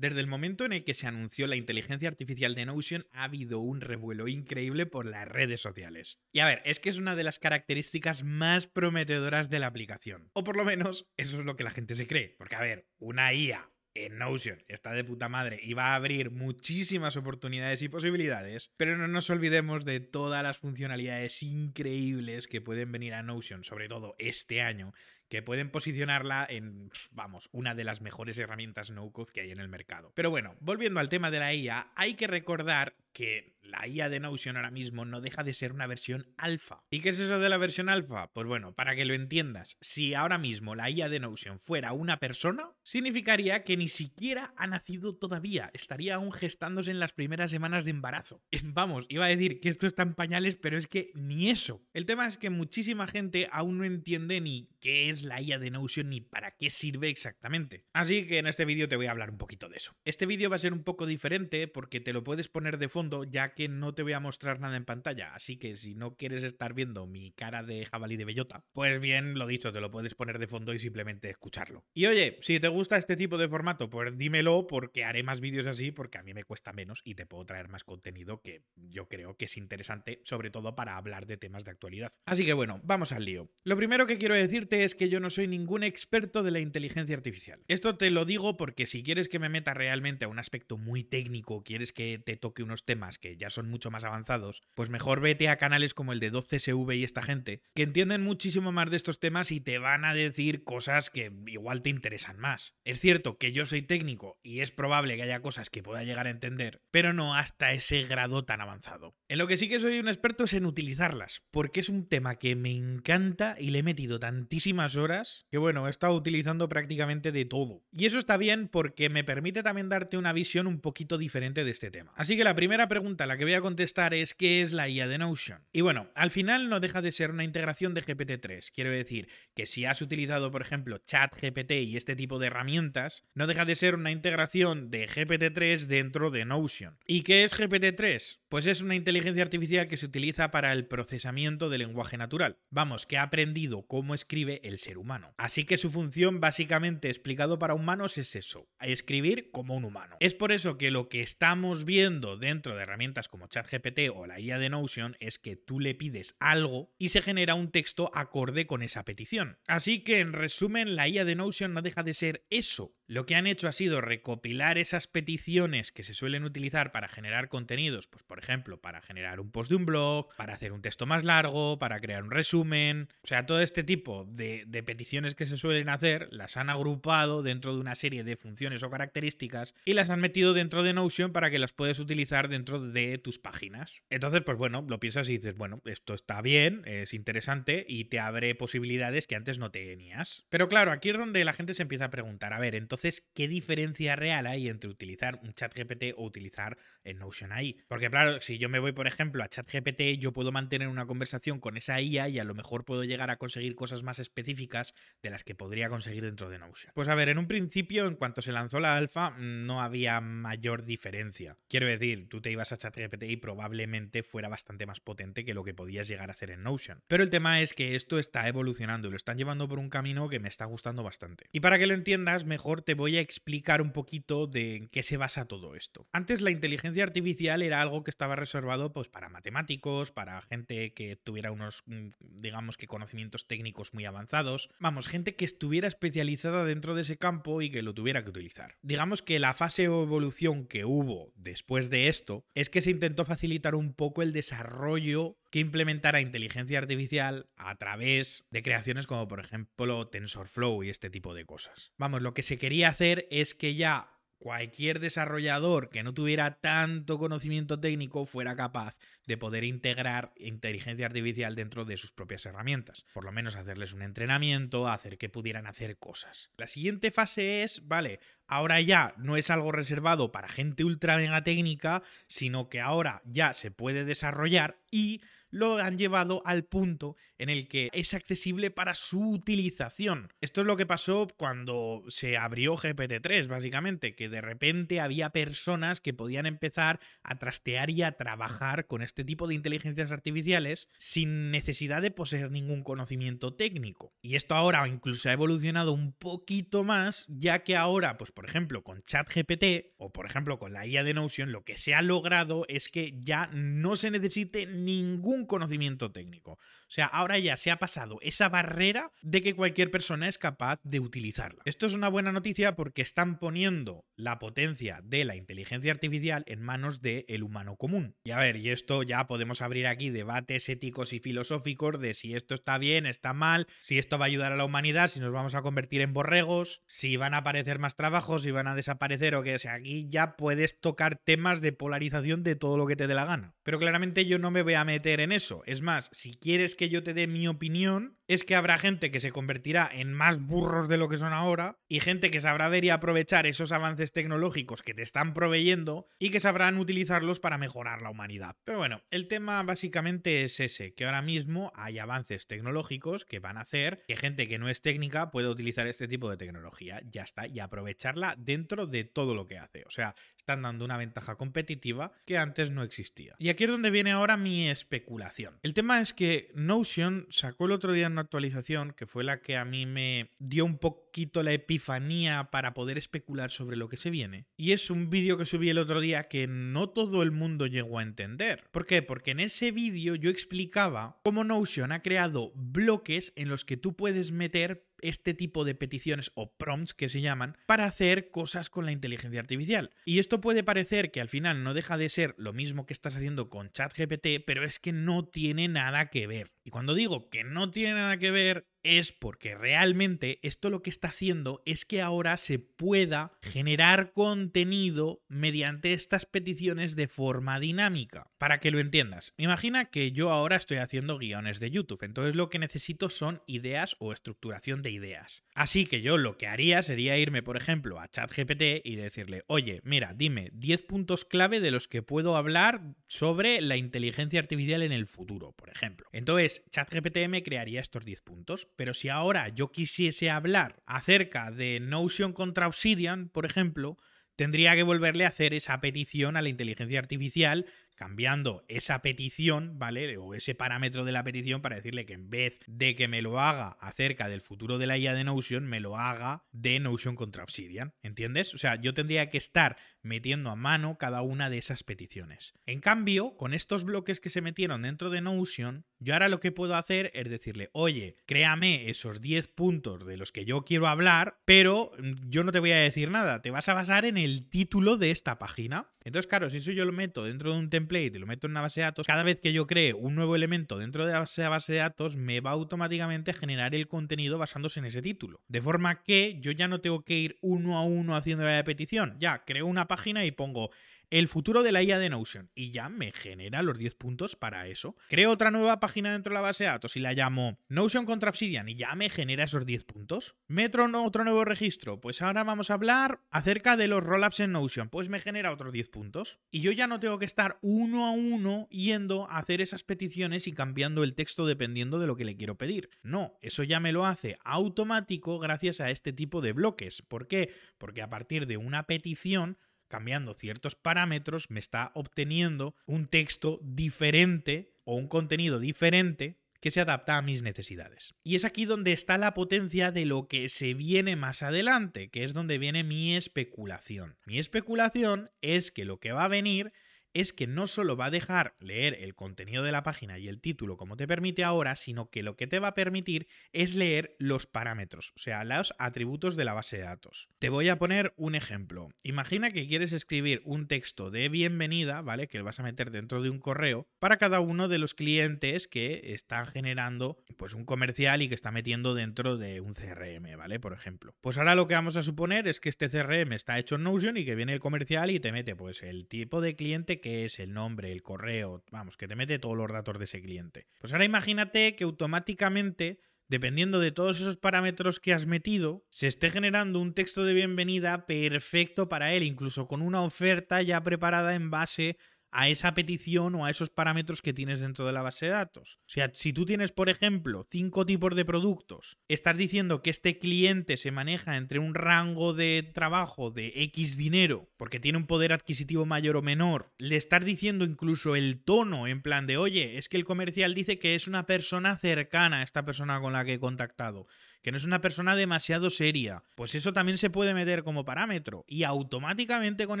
Desde el momento en el que se anunció la inteligencia artificial de Notion ha habido un revuelo increíble por las redes sociales. Y a ver, es que es una de las características más prometedoras de la aplicación. O por lo menos eso es lo que la gente se cree. Porque a ver, una IA en Notion está de puta madre y va a abrir muchísimas oportunidades y posibilidades, pero no nos olvidemos de todas las funcionalidades increíbles que pueden venir a Notion, sobre todo este año, que pueden posicionarla en, vamos, una de las mejores herramientas no-code que hay en el mercado. Pero bueno, volviendo al tema de la IA, hay que recordar que la IA de Notion ahora mismo no deja de ser una versión alfa. ¿Y qué es eso de la versión alfa? Pues bueno, para que lo entiendas, si ahora mismo la IA de Notion fuera una persona, significaría que ni siquiera ha nacido todavía, estaría aún gestándose en las primeras semanas de embarazo. Vamos, iba a decir que esto está en pañales, pero es que ni eso. El tema es que muchísima gente aún no entiende ni qué es la IA de Notion ni para qué sirve exactamente. Así que en este vídeo te voy a hablar un poquito de eso. Este vídeo va a ser un poco diferente porque te lo puedes poner de fondo ya que no te voy a mostrar nada en pantalla, así que si no quieres estar viendo mi cara de jabalí de bellota, pues bien, lo dicho, te lo puedes poner de fondo y simplemente escucharlo. Y oye, si te gusta este tipo de formato, pues dímelo porque haré más vídeos así porque a mí me cuesta menos y te puedo traer más contenido que yo creo que es interesante, sobre todo para hablar de temas de actualidad. Así que bueno, vamos al lío. Lo primero que quiero decirte es que yo no soy ningún experto de la inteligencia artificial. Esto te lo digo porque si quieres que me meta realmente a un aspecto muy técnico, quieres que te toque unos temas que ya son mucho más avanzados, pues mejor vete a canales como el de 12SV y esta gente, que entienden muchísimo más de estos temas y te van a decir cosas que igual te interesan más. Es cierto que yo soy técnico y es probable que haya cosas que pueda llegar a entender, pero no hasta ese grado tan avanzado. En lo que sí que soy un experto es en utilizarlas, porque es un tema que me encanta y le he metido tantísimas horas que bueno, he estado utilizando prácticamente de todo. Y eso está bien porque me permite también darte una visión un poquito diferente de este tema. Así que la primera pregunta la que voy a contestar es ¿qué es la IA de Notion? Y bueno, al final no deja de ser una integración de GPT-3. Quiero decir que si has utilizado, por ejemplo, ChatGPT y este tipo de herramientas, no deja de ser una integración de GPT-3 dentro de Notion. ¿Y qué es GPT-3? Pues es una inteligencia artificial que se utiliza para el procesamiento del lenguaje natural. Vamos, que ha aprendido cómo escribe el ser humano. Así que su función básicamente explicado para humanos es eso, escribir como un humano. Es por eso que lo que estamos viendo dentro de herramientas como ChatGPT o la IA de Notion es que tú le pides algo y se genera un texto acorde con esa petición. Así que en resumen, la IA de Notion no deja de ser eso, lo que han hecho ha sido recopilar esas peticiones que se suelen utilizar para generar contenidos, pues por ejemplo, para generar un post de un blog, para hacer un texto más largo, para crear un resumen, o sea, todo este tipo de, peticiones que se suelen hacer, las han agrupado dentro de una serie de funciones o características y las han metido dentro de Notion para que las puedas utilizar dentro de tus páginas. Entonces, pues bueno, lo piensas y dices, bueno, esto está bien, es interesante y te abre posibilidades que antes no tenías. Pero claro, aquí es donde la gente se empieza a preguntar, a ver, entonces, ¿qué diferencia real hay entre utilizar un chat GPT o utilizar el Notion AI? Porque claro, si yo me voy, por ejemplo, a chat GPT, yo puedo mantener una conversación con esa IA y a lo mejor puedo llegar a conseguir cosas más específicas de las que podría conseguir dentro de Notion. Pues a ver, en un principio, en cuanto se lanzó la alfa, no había mayor diferencia. Quiero decir, tú te ibas a chat GPT y probablemente fuera bastante más potente que lo que podías llegar a hacer en Notion. Pero el tema es que esto está evolucionando y lo están llevando por un camino que me está gustando bastante. Y para que lo entiendas mejor, te voy a explicar un poquito de en qué se basa todo esto. Antes la inteligencia artificial era algo que estaba reservado pues, para matemáticos, para gente que tuviera unos, mm, digamos que conocimientos técnicos muy avanzados. Vamos, gente que estuviera especializada dentro de ese campo y que lo tuviera que utilizar. Digamos que la fase o evolución que hubo después de esto es que se intentó facilitar un poco el desarrollo que implementara inteligencia artificial a través de creaciones como por ejemplo TensorFlow y este tipo de cosas. Vamos, lo que se quería hacer es que ya cualquier desarrollador que no tuviera tanto conocimiento técnico fuera capaz de poder integrar inteligencia artificial dentro de sus propias herramientas. Por lo menos hacerles un entrenamiento, hacer que pudieran hacer cosas. La siguiente fase es, vale, ahora ya no es algo reservado para gente ultra mega técnica, sino que ahora ya se puede desarrollar y lo han llevado al punto en el que es accesible para su utilización. Esto es lo que pasó cuando se abrió GPT-3, básicamente, que de repente había personas que podían empezar a trastear y a trabajar con este tipo de inteligencias artificiales sin necesidad de poseer ningún conocimiento técnico. Y esto ahora incluso ha evolucionado un poquito más, ya que ahora, pues por ejemplo, con ChatGPT o por ejemplo con la IA de Notion, lo que se ha logrado es que ya no se necesite ningún conocimiento técnico. O sea, ahora ya se ha pasado esa barrera de que cualquier persona es capaz de utilizarla. Esto es una buena noticia porque están poniendo la potencia de la inteligencia artificial en manos del humano común. Y a ver, y esto ya podemos abrir aquí debates éticos y filosóficos de si esto está bien, está mal, si esto va a ayudar a la humanidad, si nos vamos a convertir en borregos, si van a aparecer más trabajos, si van a desaparecer o que sea. Aquí ya puedes tocar temas de polarización de todo lo que te dé la gana. Pero claramente yo no me voy a meter en eso. Es más, si quieres que yo te dé mi opinión, es que habrá gente que se convertirá en más burros de lo que son ahora y gente que sabrá ver y aprovechar esos avances tecnológicos que te están proveyendo y que sabrán utilizarlos para mejorar la humanidad. Pero bueno, el tema básicamente es ese, que ahora mismo hay avances tecnológicos que van a hacer que gente que no es técnica pueda utilizar este tipo de tecnología, ya está, y aprovecharla dentro de todo lo que hace. O sea, están dando una ventaja competitiva que antes no existía. Y aquí es donde viene ahora mi especulación. El tema es que Notion sacó el otro día una actualización que fue la que a mí me dio un poquito la epifanía para poder especular sobre lo que se viene. Y es un vídeo que subí el otro día que no todo el mundo llegó a entender. ¿Por qué? Porque en ese vídeo yo explicaba cómo Notion ha creado bloques en los que tú puedes meter este tipo de peticiones o prompts que se llaman para hacer cosas con la inteligencia artificial. Y esto puede parecer que al final no deja de ser lo mismo que estás haciendo con ChatGPT, pero es que no tiene nada que ver. Y cuando digo que no tiene nada que ver, es porque realmente esto lo que está haciendo es que ahora se pueda generar contenido mediante estas peticiones de forma dinámica. Para que lo entiendas, imagina que yo ahora estoy haciendo guiones de YouTube, entonces lo que necesito son ideas o estructuración de ideas. Así que yo lo que haría sería irme, por ejemplo, a ChatGPT y decirle, oye, mira, dime 10 puntos clave de los que puedo hablar sobre la inteligencia artificial en el futuro, por ejemplo. Entonces, ChatGPT me crearía estos 10 puntos pero si ahora yo quisiese hablar acerca de Notion contra Obsidian, por ejemplo, tendría que volverle a hacer esa petición a la inteligencia artificial cambiando esa petición, ¿vale? O ese parámetro de la petición para decirle que en vez de que me lo haga acerca del futuro de la IA de Notion, me lo haga de Notion contra Obsidian, ¿entiendes? O sea, yo tendría que estar metiendo a mano cada una de esas peticiones. En cambio, con estos bloques que se metieron dentro de Notion, yo ahora lo que puedo hacer es decirle, oye, créame esos 10 puntos de los que yo quiero hablar, pero yo no te voy a decir nada, te vas a basar en el título de esta página. Entonces, claro, si eso yo lo meto dentro de un template, y lo meto en una base de datos, cada vez que yo cree un nuevo elemento dentro de esa base de datos, me va automáticamente a generar el contenido basándose en ese título. De forma que yo ya no tengo que ir uno a uno haciendo la petición. Ya, creo una página y pongo el futuro de la IA de Notion y ya me genera los 10 puntos para eso. Creo otra nueva página dentro de la base de datos y la llamo Notion contra Obsidian y ya me genera esos 10 puntos. Metro otro nuevo registro, pues ahora vamos a hablar acerca de los rollups en Notion, pues me genera otros 10 puntos. Y yo ya no tengo que estar uno a uno yendo a hacer esas peticiones y cambiando el texto dependiendo de lo que le quiero pedir. No, eso ya me lo hace automático gracias a este tipo de bloques. ¿Por qué? Porque a partir de una petición cambiando ciertos parámetros, me está obteniendo un texto diferente o un contenido diferente que se adapta a mis necesidades. Y es aquí donde está la potencia de lo que se viene más adelante, que es donde viene mi especulación. Mi especulación es que lo que va a venir es que no solo va a dejar leer el contenido de la página y el título como te permite ahora, sino que lo que te va a permitir es leer los parámetros, o sea, los atributos de la base de datos. Te voy a poner un ejemplo. Imagina que quieres escribir un texto de bienvenida, ¿vale? Que lo vas a meter dentro de un correo para cada uno de los clientes que están generando pues un comercial y que está metiendo dentro de un CRM, ¿vale? Por ejemplo. Pues ahora lo que vamos a suponer es que este CRM está hecho en Notion y que viene el comercial y te mete pues el tipo de cliente que es, el nombre, el correo, vamos, que te mete todos los datos de ese cliente. Pues ahora imagínate que automáticamente dependiendo de todos esos parámetros que has metido, se esté generando un texto de bienvenida perfecto para él, incluso con una oferta ya preparada en base a esa petición o a esos parámetros que tienes dentro de la base de datos. O sea, si tú tienes, por ejemplo, cinco tipos de productos, estás diciendo que este cliente se maneja entre un rango de trabajo de X dinero porque tiene un poder adquisitivo mayor o menor, le estás diciendo incluso el tono en plan de, oye, es que el comercial dice que es una persona cercana a esta persona con la que he contactado que no es una persona demasiado seria, pues eso también se puede meter como parámetro y automáticamente con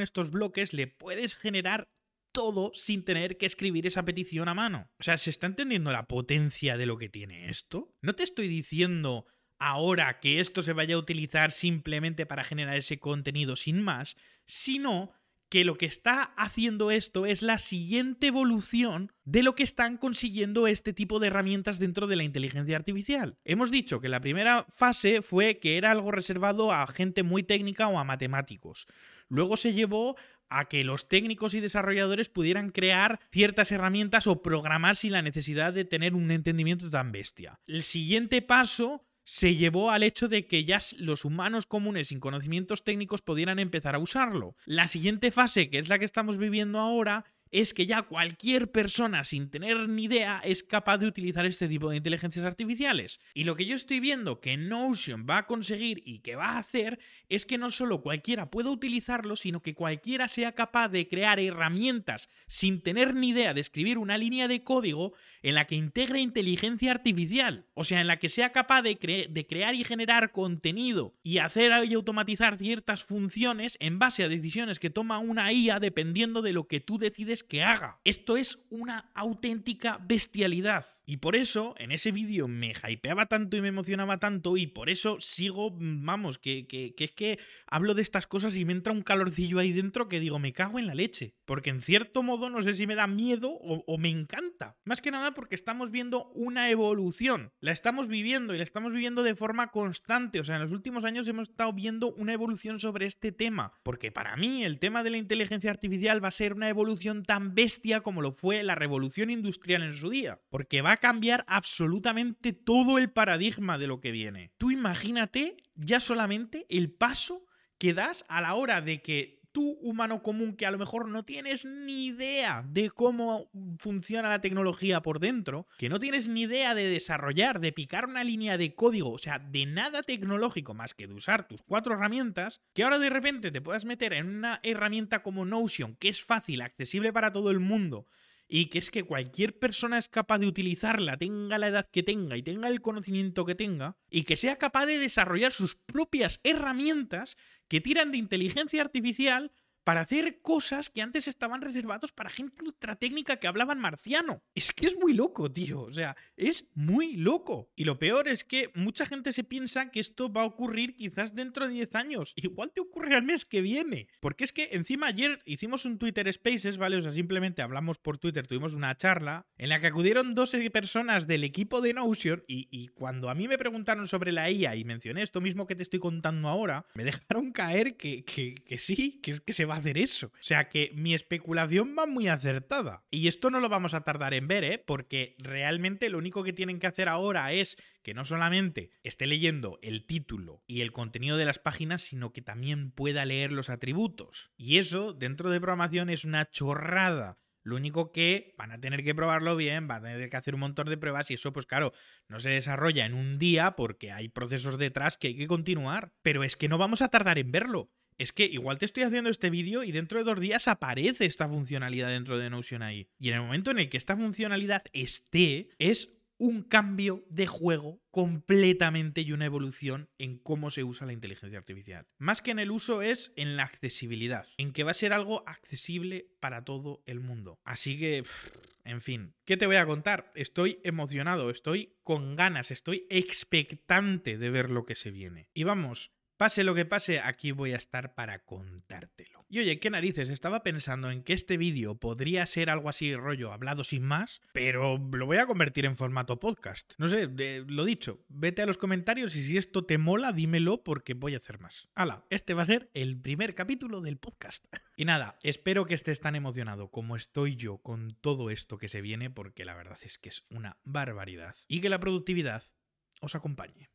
estos bloques le puedes generar todo sin tener que escribir esa petición a mano. O sea, ¿se está entendiendo la potencia de lo que tiene esto? No te estoy diciendo ahora que esto se vaya a utilizar simplemente para generar ese contenido sin más, sino que lo que está haciendo esto es la siguiente evolución de lo que están consiguiendo este tipo de herramientas dentro de la inteligencia artificial. Hemos dicho que la primera fase fue que era algo reservado a gente muy técnica o a matemáticos. Luego se llevó a que los técnicos y desarrolladores pudieran crear ciertas herramientas o programar sin la necesidad de tener un entendimiento tan bestia. El siguiente paso se llevó al hecho de que ya los humanos comunes sin conocimientos técnicos pudieran empezar a usarlo. La siguiente fase, que es la que estamos viviendo ahora, es que ya cualquier persona sin tener ni idea es capaz de utilizar este tipo de inteligencias artificiales. Y lo que yo estoy viendo que Notion va a conseguir y que va a hacer es que no solo cualquiera pueda utilizarlo, sino que cualquiera sea capaz de crear herramientas sin tener ni idea de escribir una línea de código en la que integre inteligencia artificial. O sea, en la que sea capaz de, de crear y generar contenido y hacer y automatizar ciertas funciones en base a decisiones que toma una IA dependiendo de lo que tú decides que haga. Esto es una auténtica bestialidad. Y por eso, en ese vídeo me hypeaba tanto y me emocionaba tanto, y por eso sigo, vamos, que, que, es que hablo de estas cosas y me entra un calorcillo ahí dentro que digo, me cago en la leche. Porque en cierto modo no sé si me da miedo o, o me encanta. Más que nada porque estamos viendo una evolución. La estamos viviendo y la estamos viviendo de forma constante. O sea, en los últimos años hemos estado viendo una evolución sobre este tema. Porque para mí el tema de la inteligencia artificial va a ser una evolución tan bestia como lo fue la revolución industrial en su día, porque va a cambiar absolutamente todo el paradigma de lo que viene. Tú imagínate ya solamente el paso que das a la hora de que tú, humano común, que a lo mejor no tienes ni idea de cómo funciona la tecnología por dentro, que no tienes ni idea de desarrollar, de picar una línea de código, o sea, de nada tecnológico más que de usar tus cuatro herramientas, que ahora de repente te puedas meter en una herramienta como Notion, que es fácil, accesible para todo el mundo, y que es que cualquier persona es capaz de utilizarla, tenga la edad que tenga y tenga el conocimiento que tenga, y que sea capaz de desarrollar sus propias herramientas que tiran de inteligencia artificial para hacer cosas que antes estaban reservados para gente ultra técnica que hablaban marciano. Es que es muy loco, tío. O sea, es muy loco. Y lo peor es que mucha gente se piensa que esto va a ocurrir quizás dentro de 10 años. Igual te ocurre al mes que viene. Porque es que encima ayer hicimos un Twitter Spaces, ¿vale? O sea, simplemente hablamos por Twitter, tuvimos una charla en la que acudieron 12 personas del equipo de Notion y, cuando a mí me preguntaron sobre la IA y mencioné esto mismo que te estoy contando ahora, me dejaron caer que, que, que sí, que, que se va a hacer eso. O sea que mi especulación va muy acertada. Y esto no lo vamos a tardar en ver, ¿eh? Porque realmente lo único que tienen que hacer ahora es que no solamente esté leyendo el título y el contenido de las páginas, sino que también pueda leer los atributos. Y eso, dentro de programación, es una chorrada. Lo único que van a tener que probarlo bien, van a tener que hacer un montón de pruebas y eso, pues claro, no se desarrolla en un día porque hay procesos detrás que hay que continuar. Pero es que no vamos a tardar en verlo es que igual te estoy haciendo este vídeo y dentro de dos días aparece esta funcionalidad dentro de Notion ahí. Y en el momento en el que esta funcionalidad esté, es un cambio de juego completamente y una evolución en cómo se usa la inteligencia artificial. Más que en el uso es en la accesibilidad, en que va a ser algo accesible para todo el mundo. Así que, en fin, ¿qué te voy a contar? Estoy emocionado, estoy con ganas, estoy expectante de ver lo que se viene. Y vamos, Pase lo que pase, aquí voy a estar para contártelo. Y oye, qué narices, estaba pensando en que este vídeo podría ser algo así rollo hablado sin más, pero lo voy a convertir en formato podcast. No sé, lo dicho, vete a los comentarios y si esto te mola, dímelo porque voy a hacer más. Hala, este va a ser el primer capítulo del podcast. Y nada, espero que estés tan emocionado como estoy yo con todo esto que se viene porque la verdad es que es una barbaridad. Y que la productividad os acompañe.